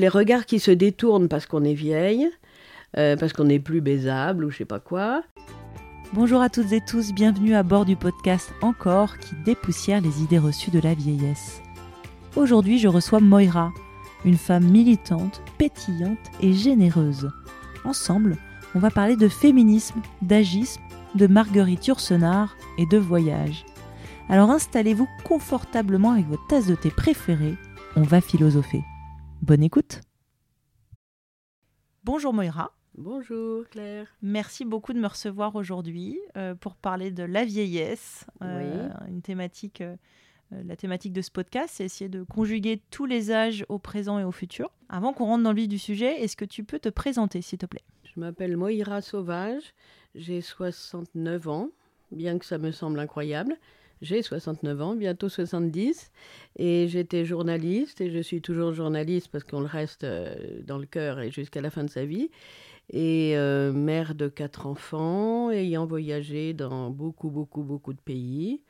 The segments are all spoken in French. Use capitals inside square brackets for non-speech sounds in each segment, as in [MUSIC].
Les regards qui se détournent parce qu'on est vieille, euh, parce qu'on n'est plus baisable ou je sais pas quoi. Bonjour à toutes et tous, bienvenue à bord du podcast Encore qui dépoussière les idées reçues de la vieillesse. Aujourd'hui, je reçois Moira, une femme militante, pétillante et généreuse. Ensemble, on va parler de féminisme, d'agisme, de Marguerite Yourcenar et de voyage. Alors installez-vous confortablement avec votre tasse de thé préférée, on va philosopher. Bonne écoute Bonjour Moira. Bonjour Claire. Merci beaucoup de me recevoir aujourd'hui euh, pour parler de la vieillesse, euh, une thématique, euh, la thématique de ce podcast, c'est essayer de conjuguer tous les âges au présent et au futur. Avant qu'on rentre dans le vif du sujet, est-ce que tu peux te présenter s'il te plaît? Je m'appelle Moira Sauvage, j'ai 69 ans, bien que ça me semble incroyable. J'ai 69 ans, bientôt 70, et j'étais journaliste, et je suis toujours journaliste parce qu'on le reste euh, dans le cœur et jusqu'à la fin de sa vie, et euh, mère de quatre enfants, ayant voyagé dans beaucoup, beaucoup, beaucoup de pays,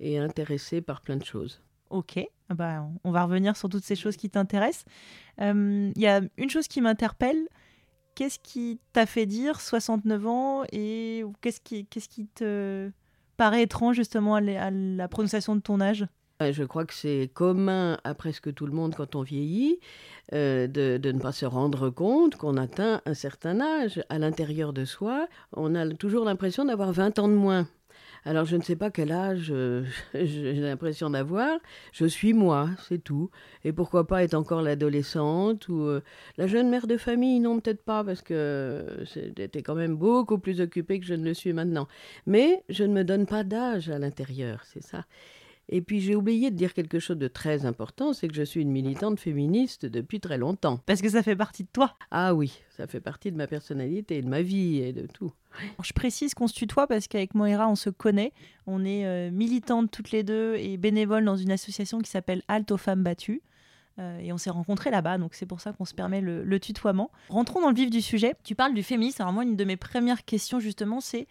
et intéressée par plein de choses. Ok, bah, on va revenir sur toutes ces choses qui t'intéressent. Euh, il y a une chose qui m'interpelle. Qu'est-ce qui t'a fait dire 69 ans et qu'est-ce qui, qu'est-ce qui te paraît étrange justement à la prononciation de ton âge? Je crois que c'est commun à presque tout le monde quand on vieillit euh, de, de, ne pas se rendre compte qu'on atteint un certain âge. À l'intérieur de soi, on a toujours l'impression d'avoir 20 ans de moins. Alors je ne sais pas quel âge euh, [LAUGHS] j'ai l'impression d'avoir. Je suis moi, c'est tout. Et pourquoi pas être encore l'adolescente ou euh, la jeune mère de famille Non, peut-être pas, parce que j'étais quand même beaucoup plus occupée que je ne le suis maintenant. Mais je ne me donne pas d'âge à l'intérieur, c'est ça. Et puis j'ai oublié de dire quelque chose de très important, c'est que je suis une militante féministe depuis très longtemps. Parce que ça fait partie de toi. Ah oui, ça fait partie de ma personnalité, de ma vie et de tout. Je précise qu'on se tutoie parce qu'avec Moira, on se connaît. On est euh, militantes toutes les deux et bénévoles dans une association qui s'appelle Halte aux femmes battues. Euh, et on s'est rencontrés là-bas, donc c'est pour ça qu'on se permet le, le, tutoiement. Rentrons dans le vif du sujet. Tu parles du féminisme. Alors moi, une de mes premières questions justement, c'est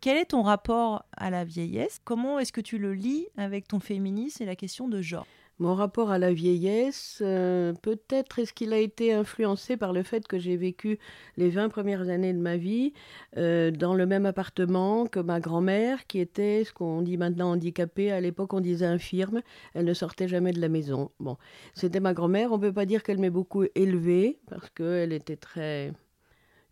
quel est ton rapport à la vieillesse? Comment est-ce que tu le lis avec ton féminisme et la question de genre? Mon rapport à la vieillesse, euh, peut-être est-ce qu'il a été influencé par le fait que j'ai vécu les 20 premières années de ma vie euh, dans le même appartement que ma grand-mère, qui était ce qu'on dit maintenant handicapée. À l'époque, on disait infirme. Elle ne sortait jamais de la maison. Bon, c'était ma grand-mère. On ne peut pas dire qu'elle m'ait beaucoup élevée parce qu'elle était très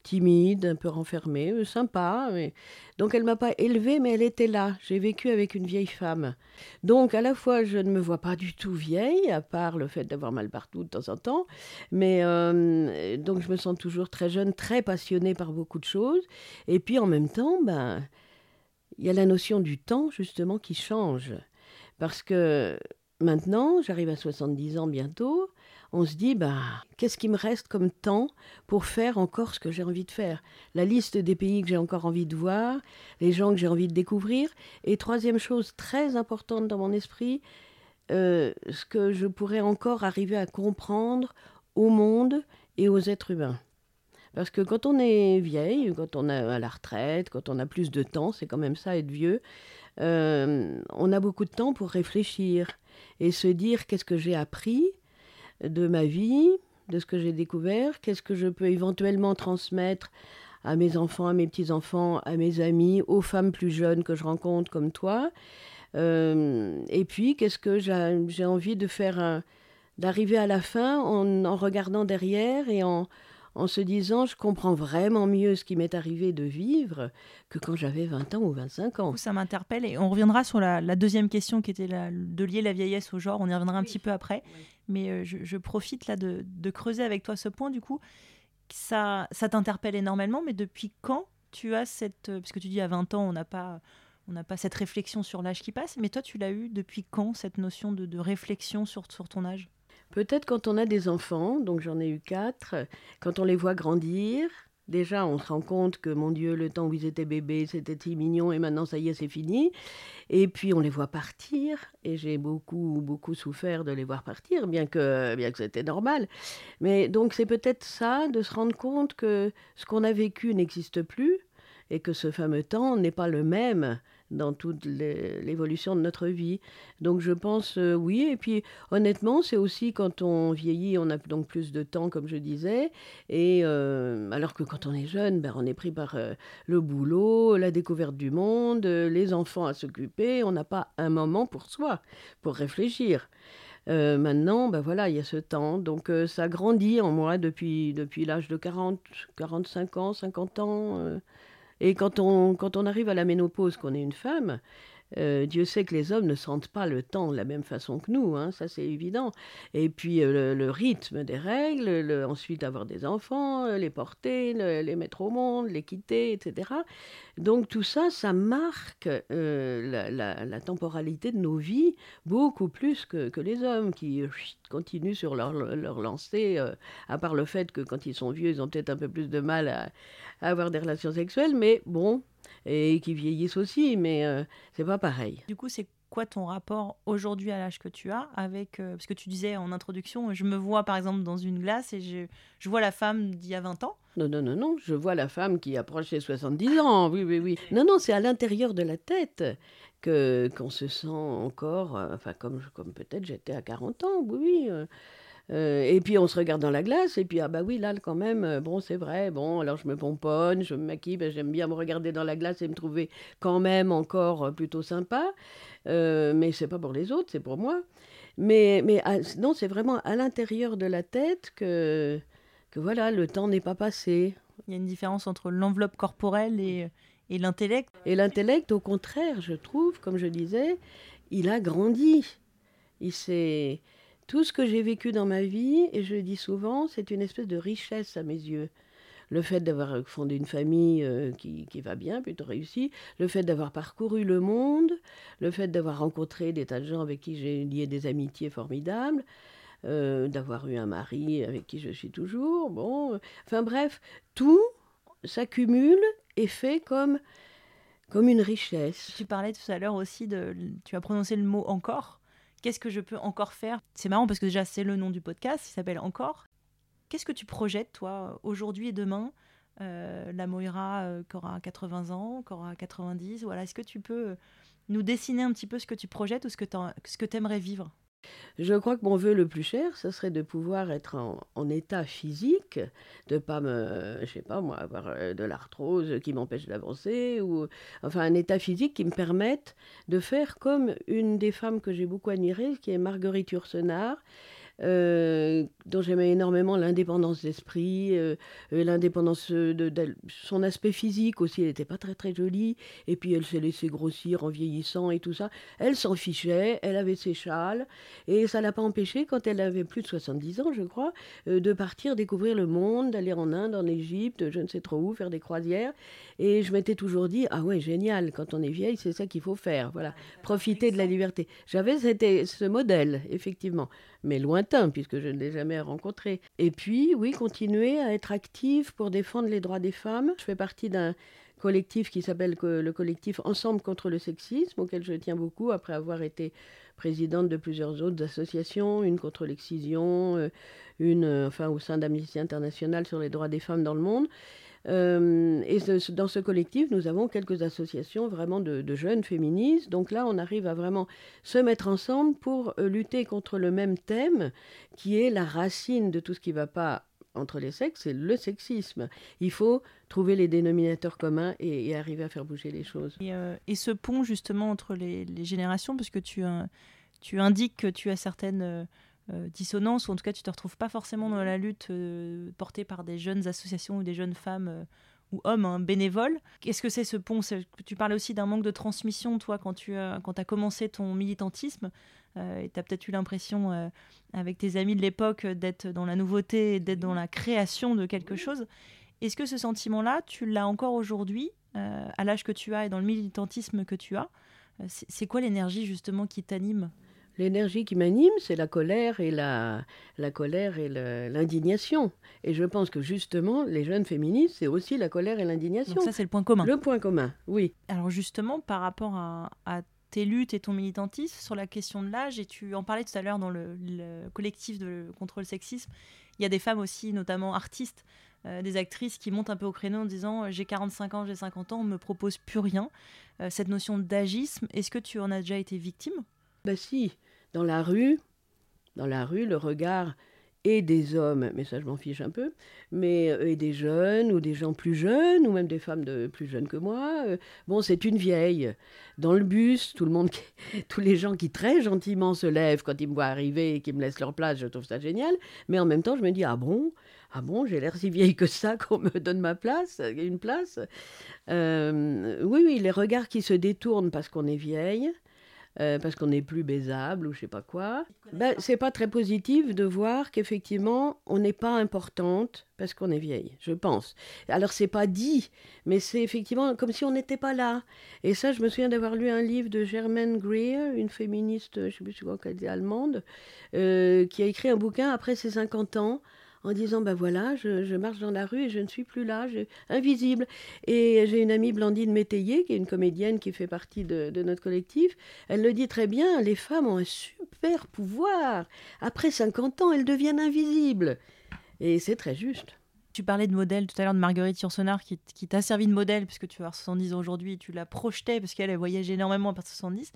timide, un peu renfermée, euh, sympa. Mais... Donc elle m'a pas élevée, mais elle était là. J'ai vécu avec une vieille femme. Donc à la fois, je ne me vois pas du tout vieille, à part le fait d'avoir mal partout de temps en temps. Mais euh, donc je me sens toujours très jeune, très passionnée par beaucoup de choses. Et puis en même temps, ben, il y a la notion du temps justement qui change. Parce que maintenant, j'arrive à 70 ans bientôt on se dit, bah, qu'est-ce qui me reste comme temps pour faire encore ce que j'ai envie de faire? La liste des pays que j'ai encore envie de voir, les gens que j'ai envie de découvrir. Et troisième chose très importante dans mon esprit, euh, ce que je pourrais encore arriver à comprendre au monde et aux êtres humains. Parce que quand on est vieille, quand on est à la retraite, quand on a plus de temps, c'est quand même ça être vieux, euh, on a beaucoup de temps pour réfléchir et se dire qu'est-ce que j'ai appris, de ma vie, de ce que j'ai découvert, qu'est-ce que je peux éventuellement transmettre à mes enfants, à mes petits-enfants, à mes amis, aux femmes plus jeunes que je rencontre comme toi. Euh, et puis, qu'est-ce que j'ai envie de faire, d'arriver à la fin en, regardant derrière et en, en se disant je comprends vraiment mieux ce qui m'est arrivé de vivre que quand j'avais 20 ans ou 25 ans. Ça m'interpelle et on reviendra sur la, deuxième question qui était de lier la vieillesse au genre, on y reviendra un petit peu après, mais euh, je, profite là de, creuser avec toi ce point du coup. Ça, ça t'interpelle énormément, mais depuis quand tu as cette... Euh, parce que tu dis à 20 ans, on n'a pas... On n'a pas cette réflexion sur l'âge qui passe, mais toi, tu l'as eu depuis quand, cette notion de, réflexion sur, sur ton âge? Peut-être quand on a des enfants, donc j'en ai eu quatre, quand on les voit grandir, déjà on se rend compte que mon Dieu, le temps où ils étaient bébés, c'était si mignon et maintenant ça y est, c'est fini. Et puis on les voit partir, et j'ai beaucoup, beaucoup souffert de les voir partir, bien que, bien que c'était normal. Mais donc c'est peut-être ça, de se rendre compte que ce qu'on a vécu n'existe plus, et que ce fameux temps n'est pas le même dans toute l'évolution de notre vie. Donc je pense euh, oui. Et puis honnêtement, c'est aussi quand on vieillit, on a donc plus de temps, comme je disais. Et euh, alors que quand on est jeune, ben, on est pris par euh, le boulot, la découverte du monde, les enfants à s'occuper. On n'a pas un moment pour soi, pour réfléchir. maintenant, ben voilà, il y a ce temps. Donc ça grandit en moi depuis, depuis l'âge de 40, 45 ans, 50 ans. Et quand on, arrive à la ménopause, qu'on est une femme, euh, Dieu sait que les hommes ne sentent pas le temps de la même façon que nous, hein, ça c'est évident. Et puis euh, le, rythme des règles, ensuite avoir des enfants, euh, les porter, les mettre au monde, les quitter, etc. Donc tout ça, ça marque la, temporalité de nos vies beaucoup plus que, les hommes qui continuent sur leur, leur lancée, à part le fait que quand ils sont vieux, ils ont peut-être un peu plus de mal à avoir des relations sexuelles, mais bon, et qui vieillissent aussi, mais euh, c'est pas pareil. Du coup, c'est quoi ton rapport aujourd'hui à l'âge que tu as avec euh, parce que tu disais en introduction je me vois par exemple dans une glace et je, je vois la femme d'il y a 20 ans. Non non non non je vois la femme qui approche les 70 ans. Oui oui oui. Non non c'est à l'intérieur de la tête que qu'on se sent encore euh, enfin comme comme peut-être j'étais à 40 ans. Oui oui euh, et puis on se regarde dans la glace, et puis ah bah oui, là quand même, euh, bon c'est vrai, bon alors je me pomponne, je me maquille, ben, j'aime bien me regarder dans la glace et me trouver quand même encore euh, plutôt sympa, mais c'est pas pour les autres, c'est pour moi. Mais, mais ah, non, c'est vraiment à l'intérieur de la tête que, que voilà, le temps n'est pas passé. Il y a une différence entre l'enveloppe corporelle et, et l'intellect. Et l'intellect, au contraire, je trouve, comme je disais, il a grandi. Il s'est tout ce que j'ai vécu dans ma vie, et je le dis souvent, c'est une espèce de richesse à mes yeux. Le fait d'avoir fondé une famille euh, qui, va bien, plutôt réussie, le fait d'avoir parcouru le monde, le fait d'avoir rencontré des tas de gens avec qui j'ai lié des amitiés formidables, euh, d'avoir eu un mari avec qui je suis toujours, bon, enfin bref, tout s'accumule et fait comme, comme une richesse. Tu parlais tout à l'heure aussi de, tu as prononcé le mot encore. Qu'est-ce que je peux encore faire? C'est marrant parce que déjà c'est le nom du podcast, il s'appelle Encore. Qu'est-ce que tu projettes toi aujourd'hui et demain? Euh, La Moira euh, qui aura 80 ans, qui aura 90, voilà. Est-ce que tu peux nous dessiner un petit peu ce que tu projettes ou ce que tu aimerais vivre? Je crois que mon vœu le plus cher, ce serait de pouvoir être en, état physique, de pas me, je sais pas moi, avoir euh, de l'arthrose qui m'empêche d'avancer, ou enfin un état physique qui me permette de faire comme une des femmes que j'ai beaucoup admirées, qui est Marguerite Yourcenar, euh, dont j'aimais énormément l'indépendance d'esprit, euh, euh, l'indépendance de, son aspect physique aussi. Elle n'était pas très très jolie, et puis elle s'est laissée grossir en vieillissant et tout ça. Elle s'en fichait, elle avait ses châles, et ça l'a pas empêché, quand elle avait plus de 70 ans, je crois, de partir découvrir le monde, d'aller en Inde, en Égypte, je ne sais trop où, faire des croisières. Et je m'étais toujours dit, ah ouais, génial, quand on est vieille, c'est ça qu'il faut faire, voilà, profiter de la liberté. J'avais ce modèle, effectivement mais lointain, puisque je ne l'ai jamais rencontré. Et puis, oui, continuer à être active pour défendre les droits des femmes. Je fais partie d'un collectif qui s'appelle le collectif Ensemble contre le sexisme, auquel je tiens beaucoup après avoir été présidente de plusieurs autres associations, une contre l'excision, euh, une euh, enfin au sein d'Amnesty International sur les droits des femmes dans le monde. Euh, et dans ce collectif, nous avons quelques associations vraiment de, jeunes féministes. Donc là, on arrive à vraiment se mettre ensemble pour euh, lutter contre le même thème, qui est la racine de tout ce qui ne va pas entre les sexes, c'est le sexisme. Il faut trouver les dénominateurs communs et, arriver à faire bouger les choses. Et, euh, ce pont justement entre les, générations, parce que tu, tu indiques que tu as certaines euh, dissonance, ou en tout cas tu te retrouves pas forcément dans la lutte euh, portée par des jeunes associations ou des jeunes femmes euh, ou hommes hein, bénévoles. Qu'est-ce que c'est ce pont? Tu parlais aussi d'un manque de transmission, toi, quand tu as, quand as commencé ton militantisme, et tu as peut-être eu l'impression, avec tes amis de l'époque, d'être dans la nouveauté, d'être dans la création de quelque chose. Est-ce que ce sentiment-là, tu l'as encore aujourd'hui, à l'âge que tu as et dans le militantisme que tu as? C'est quoi l'énergie justement qui t'anime? L'énergie qui m'anime, c'est la colère et la, la colère et l'indignation. Et je pense que justement, les jeunes féministes, c'est aussi la colère et l'indignation. ça, c'est le point commun. Le point commun, oui. Alors justement, par rapport à, tes luttes et ton militantisme sur la question de l'âge, et tu en parlais tout à l'heure dans le, collectif de, contre le sexisme, il y a des femmes aussi, notamment artistes, des actrices qui montent un peu au créneau en disant j'ai 45 ans, j'ai 50 ans, on me propose plus rien. cette notion d'agisme, est-ce que tu en as déjà été victime? Bah si, dans la rue, dans la rue, le regard et des hommes, mais ça je m'en fiche un peu, mais euh, et des jeunes ou des gens plus jeunes ou même des femmes plus jeunes que moi. Euh, bon, c'est une vieille. Dans le bus, tout le monde, [LAUGHS] tous les gens qui très gentiment se lèvent quand ils me voient arriver et qui me laissent leur place, je trouve ça génial. Mais en même temps, je me dis ah bon, ah bon, j'ai l'air si vieille que ça [LAUGHS] qu'on me donne ma place, une place. Euh, oui, oui, les regards qui se détournent parce qu'on est vieille. Euh, parce qu'on n'est plus baisable ou je sais pas quoi. Ben, c'est pas très positif de voir qu'effectivement on n'est pas importante parce qu'on est vieille, je pense. Alors c'est pas dit, mais c'est effectivement comme si on n'était pas là. Et ça, je me souviens d'avoir lu un livre de Germaine Greer, une féministe, je sais plus quoi qu'elle allemande, euh, qui a écrit un bouquin après ses 50 ans en disant ben voilà, je, marche dans la rue et je ne suis plus là, je, invisible. Et j'ai une amie Blandine Métayer, qui est une comédienne qui fait partie de, notre collectif. Elle le dit très bien les femmes ont un super pouvoir. Après 50 ans, elles deviennent invisibles. Et c'est très juste. Tu parlais de modèle tout à l'heure de Marguerite Yourcenar qui, qui t'a servi de modèle puisque tu as 70 ans aujourd'hui, tu la projetais parce qu'elle a voyagé énormément à partir de 70.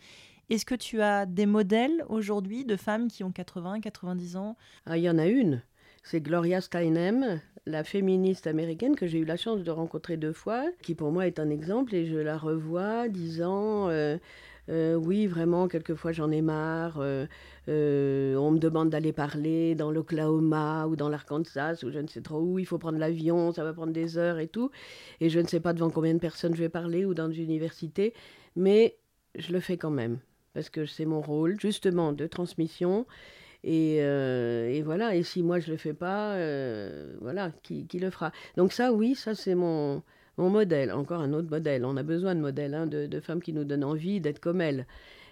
Est-ce que tu as des modèles aujourd'hui de femmes qui ont 80, 90 ans? Ah, il y en a une c'est Gloria Steinem, la féministe américaine que j'ai eu la chance de rencontrer deux fois, qui pour moi est un exemple et je la revois disant euh, euh, oui vraiment quelquefois j'en ai marre, euh, on me demande d'aller parler dans l'Oklahoma ou dans l'Arkansas ou je ne sais trop où, il faut prendre l'avion, ça va prendre des heures et tout, et je ne sais pas devant combien de personnes je vais parler ou dans une université, mais je le fais quand même parce que c'est mon rôle justement de transmission euh, et, voilà, et si moi je ne le fais pas, euh, voilà, qui, le fera? Donc ça, oui, ça c'est mon, mon modèle, encore un autre modèle. On a besoin de modèles, hein, de, femmes qui nous donnent envie d'être comme elles.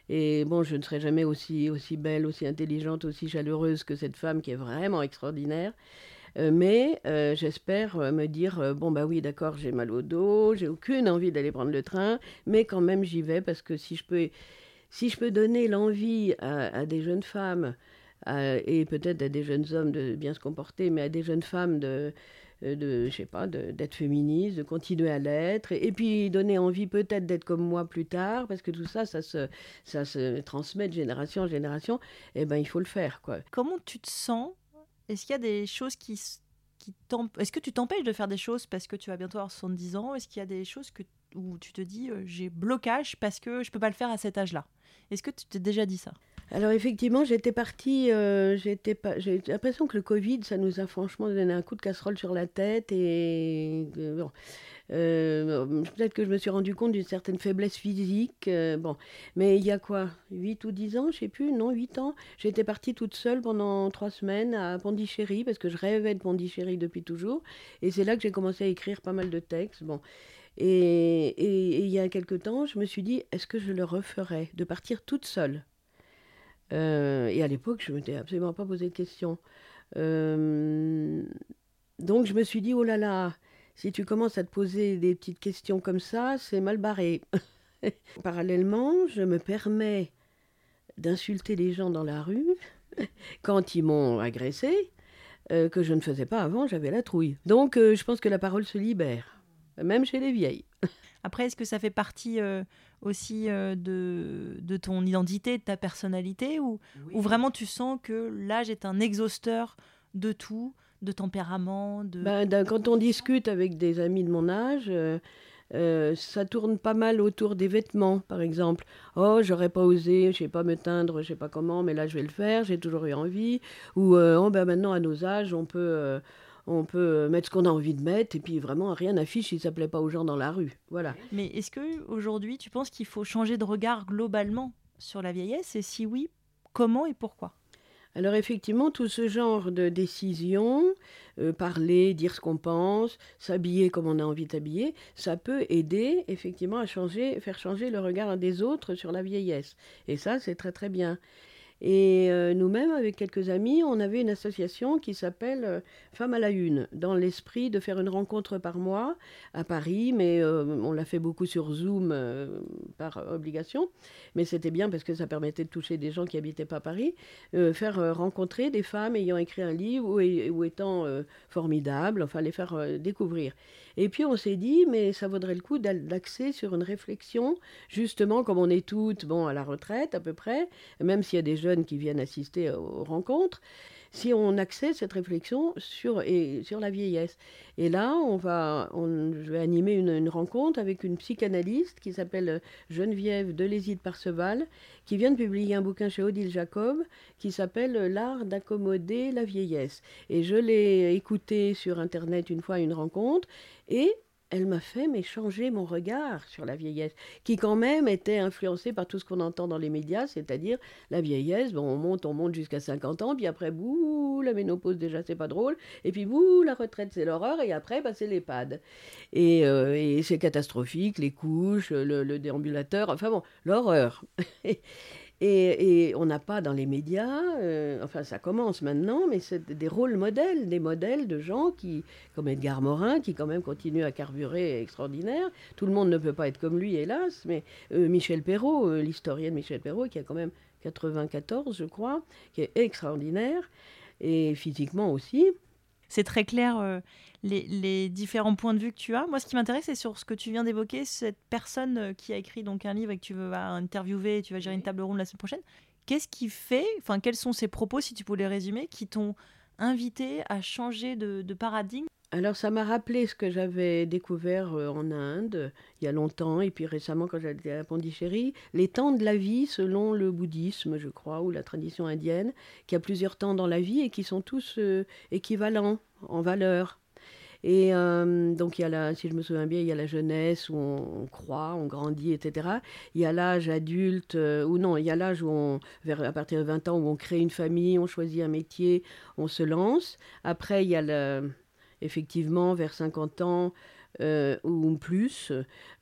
Et bon, je ne serai jamais aussi, aussi belle, aussi intelligente, aussi chaleureuse que cette femme qui est vraiment extraordinaire. Euh, mais j'espère me dire bon bah oui d'accord j'ai mal au dos j'ai aucune envie d'aller prendre le train mais quand même j'y vais parce que si je peux si je peux donner l'envie à, des jeunes femmes et peut-être à des jeunes hommes de bien se comporter, mais à des jeunes femmes de, euh, je sais pas, d'être féministes, de continuer à l'être, et, puis donner envie peut-être d'être comme moi plus tard, parce que tout ça, ça se, ça se transmet de génération en génération, et eh ben il faut le faire, quoi. Comment tu te sens? Est-ce qu'il y a des choses qui, qui Est-ce que tu t'empêches de faire des choses parce que tu vas bientôt avoir 70 ans? Est-ce qu'il y a des choses que, où tu te dis, euh, j'ai blocage parce que je peux pas le faire à cet âge-là? Est-ce que tu t'es déjà dit ça? Alors effectivement, j'étais partie, euh, j'étais j'ai l'impression que le Covid, ça nous a franchement donné un coup de casserole sur la tête et euh, bon, euh, peut-être que je me suis rendu compte d'une certaine faiblesse physique, bon, mais il y a quoi, 8 ou 10 ans, je sais plus, non, 8 ans, j'étais partie toute seule pendant 3 semaines à Pondichéry parce que je rêvais de Pondichéry depuis toujours. Et c'est là que j'ai commencé à écrire pas mal de textes, bon. Et, et, et il y a quelque temps, je me suis dit, est-ce que je le referais, de partir toute seule? Euh, et à l'époque, je ne m'étais absolument pas posé de questions. Euh, donc je me suis dit, oh là là, si tu commences à te poser des petites questions comme ça, c'est mal barré. [LAUGHS] Parallèlement, je me permets d'insulter les gens dans la rue [LAUGHS] quand ils m'ont agressé, euh, que je ne faisais pas avant, j'avais la trouille. Donc je pense que la parole se libère, même chez les vieilles. Après, est-ce que ça fait partie aussi euh, de, de, ton identité, de ta personnalité, ou, ou vraiment tu sens que l'âge est un exhausteur de tout, de tempérament de... Ben, quand on discute avec des amis de mon âge, euh, euh, ça tourne pas mal autour des vêtements, par exemple. Oh, j'aurais pas osé, je sais pas me teindre, je sais pas comment, mais là je vais le faire, j'ai toujours eu envie. Ou oh, ben maintenant à nos âges, on peut on peut euh, mettre ce qu'on a envie de mettre et puis vraiment rien n'affiche si ça plaît pas aux gens dans la rue. Voilà. Mais est-ce que aujourd'hui tu penses qu'il faut changer de regard globalement sur la vieillesse? Et si oui, comment et pourquoi? Alors effectivement, tout ce genre de décision, euh, parler, dire ce qu'on pense, s'habiller comme on a envie de s'habiller, ça peut aider effectivement à changer, faire changer le regard des autres sur la vieillesse. Et ça, c'est très très bien. Et euh, nous-mêmes, avec quelques amis, on avait une association qui s'appelle euh, Femmes à la Une, dans l'esprit de faire une rencontre par mois à Paris, mais euh, on l'a fait beaucoup sur Zoom par obligation. Mais c'était bien parce que ça permettait de toucher des gens qui n'habitaient pas Paris, faire rencontrer des femmes ayant écrit un livre ou, étant formidables, enfin les faire découvrir. Et puis on s'est dit, mais ça vaudrait le coup d'axer sur une réflexion, justement comme on est toutes bon, à la retraite à peu près, même s'il y a des jeunes qui viennent assister aux rencontres, si on accède cette réflexion sur, et, sur la vieillesse. Et là, on va, on, je vais animer une, rencontre avec une psychanalyste qui s'appelle Geneviève Deléside Parseval, qui vient de publier un bouquin chez Odile Jacob qui s'appelle L'art d'accommoder la vieillesse. Et je l'ai écouté sur Internet une fois à une rencontre, et elle m'a fait mais changer mon regard sur la vieillesse, qui quand même était influencé par tout ce qu'on entend dans les médias, c'est-à-dire la vieillesse, on monte, on monte jusqu'à 50 ans, puis après, bouh, la ménopause déjà c'est pas drôle, et puis bouh, la retraite c'est l'horreur, et après, bah, c'est l'EHPAD. Et, euh, et c'est catastrophique, les couches, le déambulateur, enfin bon, l'horreur. [LAUGHS] Et, on n'a pas dans les médias, euh, enfin ça commence maintenant, mais c'est des rôles modèles, des modèles de gens qui, comme Edgar Morin, qui quand même continue à carburer extraordinaire. Tout le monde ne peut pas être comme lui, hélas, mais euh, Michel Perrault, euh, l'historienne Michel Perrault, qui a quand même 94, je crois, qui est extraordinaire, et physiquement aussi. C'est très clair les, différents points de vue que tu as. Moi, ce qui m'intéresse, c'est sur ce que tu viens d'évoquer, cette personne euh, qui a écrit donc un livre et que tu vas interviewer, tu vas gérer une table ronde la semaine prochaine. Qu'est-ce qui fait, enfin, quels sont ces propos, si tu peux les résumer, qui t'ont invité à changer de, paradigme alors ça m'a rappelé ce que j'avais découvert euh, en Inde il y a longtemps et puis récemment quand j'étais à Pondichéry, les temps de la vie selon le bouddhisme je crois ou la tradition indienne, qui a plusieurs temps dans la vie et qui sont tous euh, équivalents en valeur. Et euh, donc, il y a la, si je me souviens bien, il y a la jeunesse où on, croit, on grandit, etc. Il y a l'âge adulte, euh, ou non, il y a l'âge où on, vers, à partir de 20 ans, où on crée une famille, on choisit un métier, on se lance. Après, il y a le, effectivement, vers 50 ans, euh, ou plus,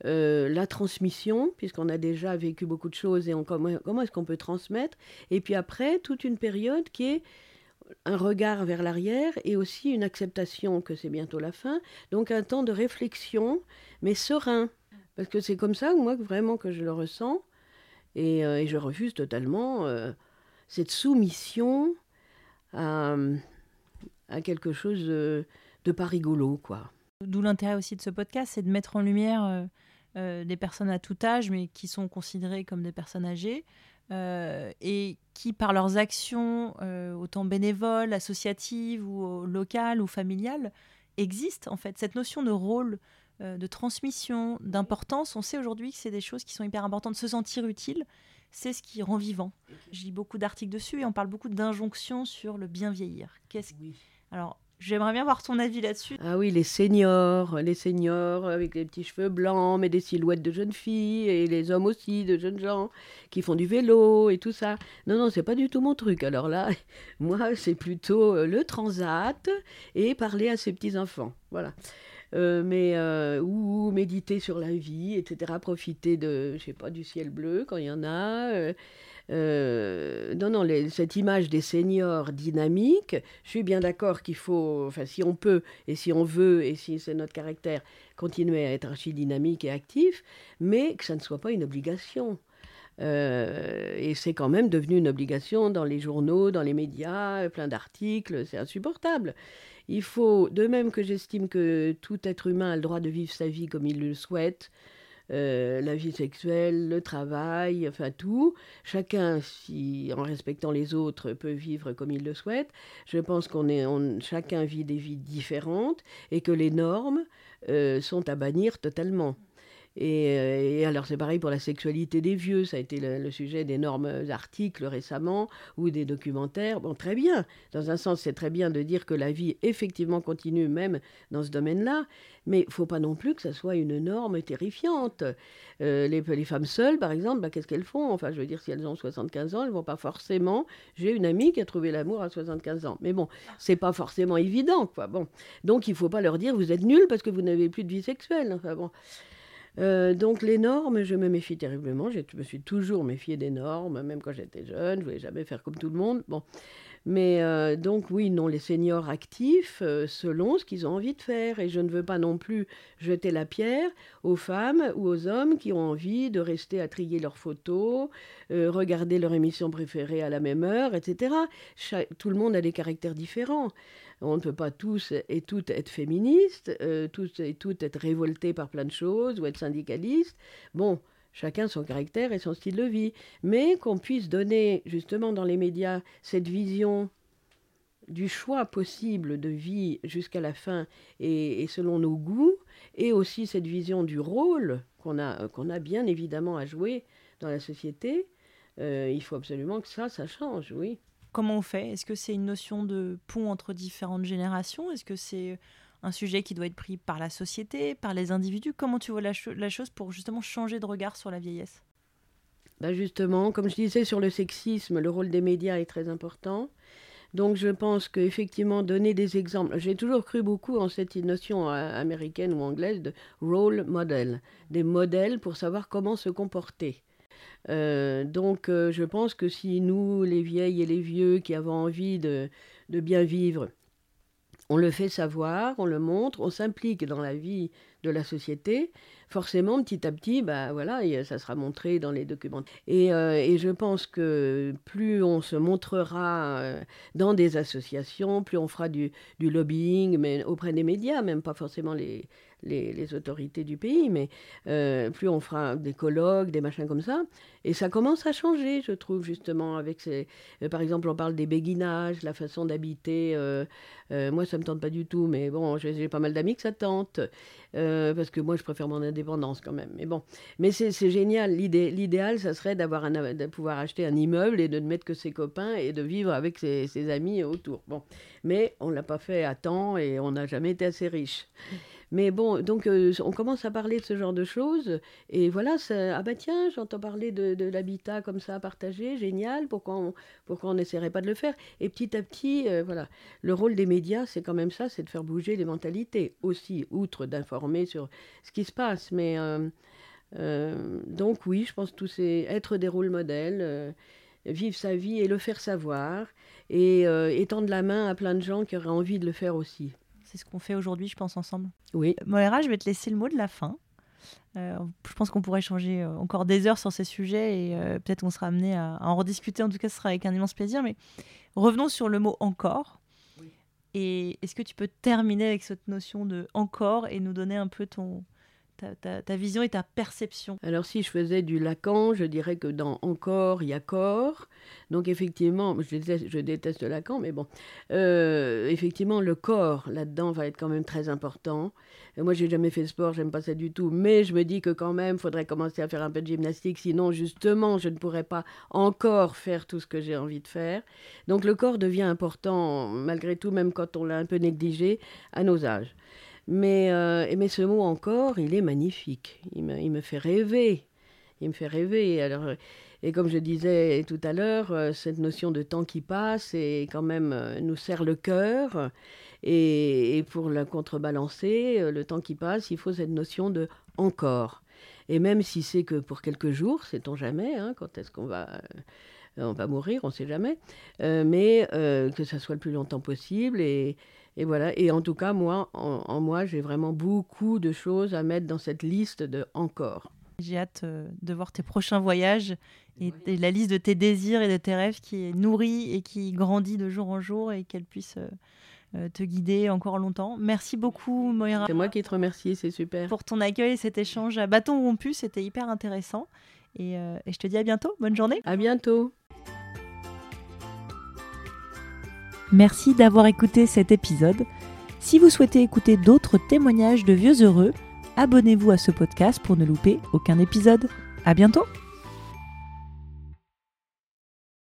la transmission, puisqu'on a déjà vécu beaucoup de choses et on, comment, comment est-ce qu'on peut transmettre? Et puis après, toute une période qui est un regard vers l'arrière et aussi une acceptation que c'est bientôt la fin. Donc un temps de réflexion, mais serein. Parce que c'est comme ça, moi, vraiment que je le ressens. Et, euh, je refuse totalement euh, cette soumission à, quelque chose de, pas rigolo, quoi. D'où l'intérêt aussi de ce podcast, c'est de mettre en lumière euh, des personnes à tout âge, mais qui sont considérées comme des personnes âgées, et qui, par leurs actions, euh, autant bénévoles, associatives ou locales ou familiales, existent en fait. Cette notion de rôle, euh, de transmission, d'importance, on sait aujourd'hui que c'est des choses qui sont hyper importantes. Se sentir utile, c'est ce qui rend vivant. Je lis beaucoup d'articles dessus et on parle beaucoup d'injonctions sur le bien vieillir. Qu'est-ce Alors, J'aimerais bien voir ton avis là-dessus. Ah oui, les seniors, les seniors avec des petits cheveux blancs, mais des silhouettes de jeunes filles, et les hommes aussi, de jeunes gens, qui font du vélo et tout ça. Non, non, c'est pas du tout mon truc. Alors là, [LAUGHS] moi, c'est plutôt euh, le transat et parler à ses petits-enfants. Voilà. Euh, mais euh, ou, méditer sur la vie, etc. Profiter de, je sais pas, du ciel bleu quand il y en a. non, non, cette image des seniors dynamiques, je suis bien d'accord qu'il faut, enfin, si on peut et si on veut et si c'est notre caractère, continuer à être archi dynamique et actif, mais que ça ne soit pas une obligation. Euh, et c'est quand même devenu une obligation dans les journaux, dans les médias, plein d'articles, c'est insupportable. Il faut, de même que j'estime que tout être humain a le droit de vivre sa vie comme il le souhaite, euh, la vie sexuelle, le travail, enfin tout. Chacun, si, en respectant les autres, peut vivre comme il le souhaite. Je pense qu'on est, chacun vit des vies différentes et que les normes euh, sont à bannir totalement. Euh, et, alors c'est pareil pour la sexualité des vieux, ça a été le, sujet d'énormes articles récemment ou des documentaires. Bon, très bien, dans un sens c'est très bien de dire que la vie effectivement continue même dans ce domaine-là, mais il faut pas non plus que ça soit une norme terrifiante. Euh, les, femmes seules, par exemple, bah, qu'est-ce qu'elles font? Enfin, je veux dire, si elles ont 75 ans, elles vont pas forcément... J'ai une amie qui a trouvé l'amour à 75 ans, mais bon, c'est pas forcément évident, quoi. Bon, donc il faut pas leur dire vous êtes nuls parce que vous n'avez plus de vie sexuelle. Enfin bon. Euh, donc les normes, je me méfie terriblement. Je me suis toujours méfiée des normes, même quand j'étais jeune. Je voulais jamais faire comme tout le monde. Bon, mais euh, donc oui, non, les seniors actifs euh, selon ce qu'ils ont envie de faire. Et je ne veux pas non plus jeter la pierre aux femmes ou aux hommes qui ont envie de rester à trier leurs photos, regarder leur émission préférée à la même heure, etc. tout le monde a des caractères différents. On ne peut pas tous et toutes être féministes, euh, tous et toutes être révoltés par plein de choses ou être syndicalistes. Bon, chacun son caractère et son style de vie. Mais qu'on puisse donner justement dans les médias cette vision du choix possible de vie jusqu'à la fin et, selon nos goûts, et aussi cette vision du rôle qu'on a, qu'on a bien évidemment à jouer dans la société, euh, il faut absolument que ça, ça change, oui. Comment on fait? Est-ce que c'est une notion de pont entre différentes générations? Est-ce que c'est un sujet qui doit être pris par la société, par les individus? Comment tu vois la, chose pour justement changer de regard sur la vieillesse? Bah Justement, comme je disais sur le sexisme, le rôle des médias est très important. Donc je pense qu'effectivement, donner des exemples, j'ai toujours cru beaucoup en cette notion euh, américaine ou anglaise de role model, des modèles pour savoir comment se comporter. Euh, donc euh, je pense que si nous, les vieilles et les vieux qui avons envie de, bien vivre, on le fait savoir, on le montre, on s'implique dans la vie de la société, forcément, petit à petit, bah, voilà, ça sera montré dans les documents. Et, euh, et je pense que plus on se montrera dans des associations, plus on fera du, du, lobbying, mais auprès des médias, même pas forcément les, les, autorités du pays, mais euh, plus on fera des colloques, des machins comme ça. Et ça commence à changer, je trouve, justement, avec ces... Euh, par exemple, on parle des béguinages, la façon d'habiter. Euh, moi, ça ne me tente pas du tout, mais bon, j'ai pas mal d'amis que ça tente, parce que moi, je préfère mon indépendance quand même. Mais bon, mais c'est génial. L'idéal, ça serait d'avoir de pouvoir acheter un immeuble et de ne mettre que ses copains et de vivre avec ses, amis autour. Bon, mais on ne l'a pas fait à temps et on n'a jamais été assez riche. Mais bon, donc euh, on commence à parler de ce genre de choses. Et voilà, ah bah tiens, j'entends parler de, l'habitat comme ça partagé, génial, pourquoi on pourquoi n'essaierait pas de le faire? Et petit à petit, euh, voilà, le rôle des médias, c'est quand même ça, c'est de faire bouger les mentalités aussi, outre d'informer sur ce qui se passe. Mais euh, donc oui, je pense que tout c'est être des rôles modèles vivre sa vie et le faire savoir, et étendre la main à plein de gens qui auraient envie de le faire aussi. C'est ce qu'on fait aujourd'hui, je pense, ensemble. Oui. Moira, je vais te laisser le mot de la fin. Euh, je pense qu'on pourrait échanger euh, encore des heures sur ces sujets et euh, peut-être on sera amené à, en rediscuter. En tout cas, ce sera avec un immense plaisir. Mais revenons sur le mot encore. Et est-ce que tu peux terminer avec cette notion de encore et nous donner un peu ton, ta, vision et ta perception Alors si je faisais du Lacan, je dirais que dans Encore, il y a corps. Donc effectivement, je déteste, je déteste Lacan, mais bon, euh, effectivement, le corps là-dedans va être quand même très important. Et moi, j'ai jamais fait de sport, j'aime pas ça du tout, mais je me dis que quand même, faudrait commencer à faire un peu de gymnastique, sinon justement, je ne pourrais pas encore faire tout ce que j'ai envie de faire. Donc le corps devient important, malgré tout, même quand on l'a un peu négligé à nos âges. Mais, euh, mais ce mot encore, il est magnifique. Il me, il me, fait rêver. Il me fait rêver. Alors, et comme je disais tout à l'heure, euh, cette notion de temps qui passe et quand même euh, nous serre le cœur. Et, et, pour la contrebalancer, le temps qui passe, il faut cette notion de encore. Et même si c'est que pour quelques jours, sait-on jamais, hein, quand est-ce qu'on va on va mourir, on ne sait jamais, mais que ça soit le plus longtemps possible et, et voilà. Et en tout cas, moi, en, moi, j'ai vraiment beaucoup de choses à mettre dans cette liste de encore. J'ai hâte euh, de voir tes prochains voyages et, la liste de tes désirs et de tes rêves qui est nourrie et qui grandit de jour en jour et qu'elle puisse euh, euh, te guider encore longtemps. Merci beaucoup, Moira. C'est moi qui te remercie, c'est super. Pour ton accueil et cet échange à bâton rompu, c'était hyper intéressant. Et, et je te dis à bientôt. Bonne journée. À bientôt. Merci d'avoir écouté cet épisode. Si vous souhaitez écouter d'autres témoignages de vieux heureux, abonnez-vous à ce podcast pour ne louper aucun épisode. À bientôt!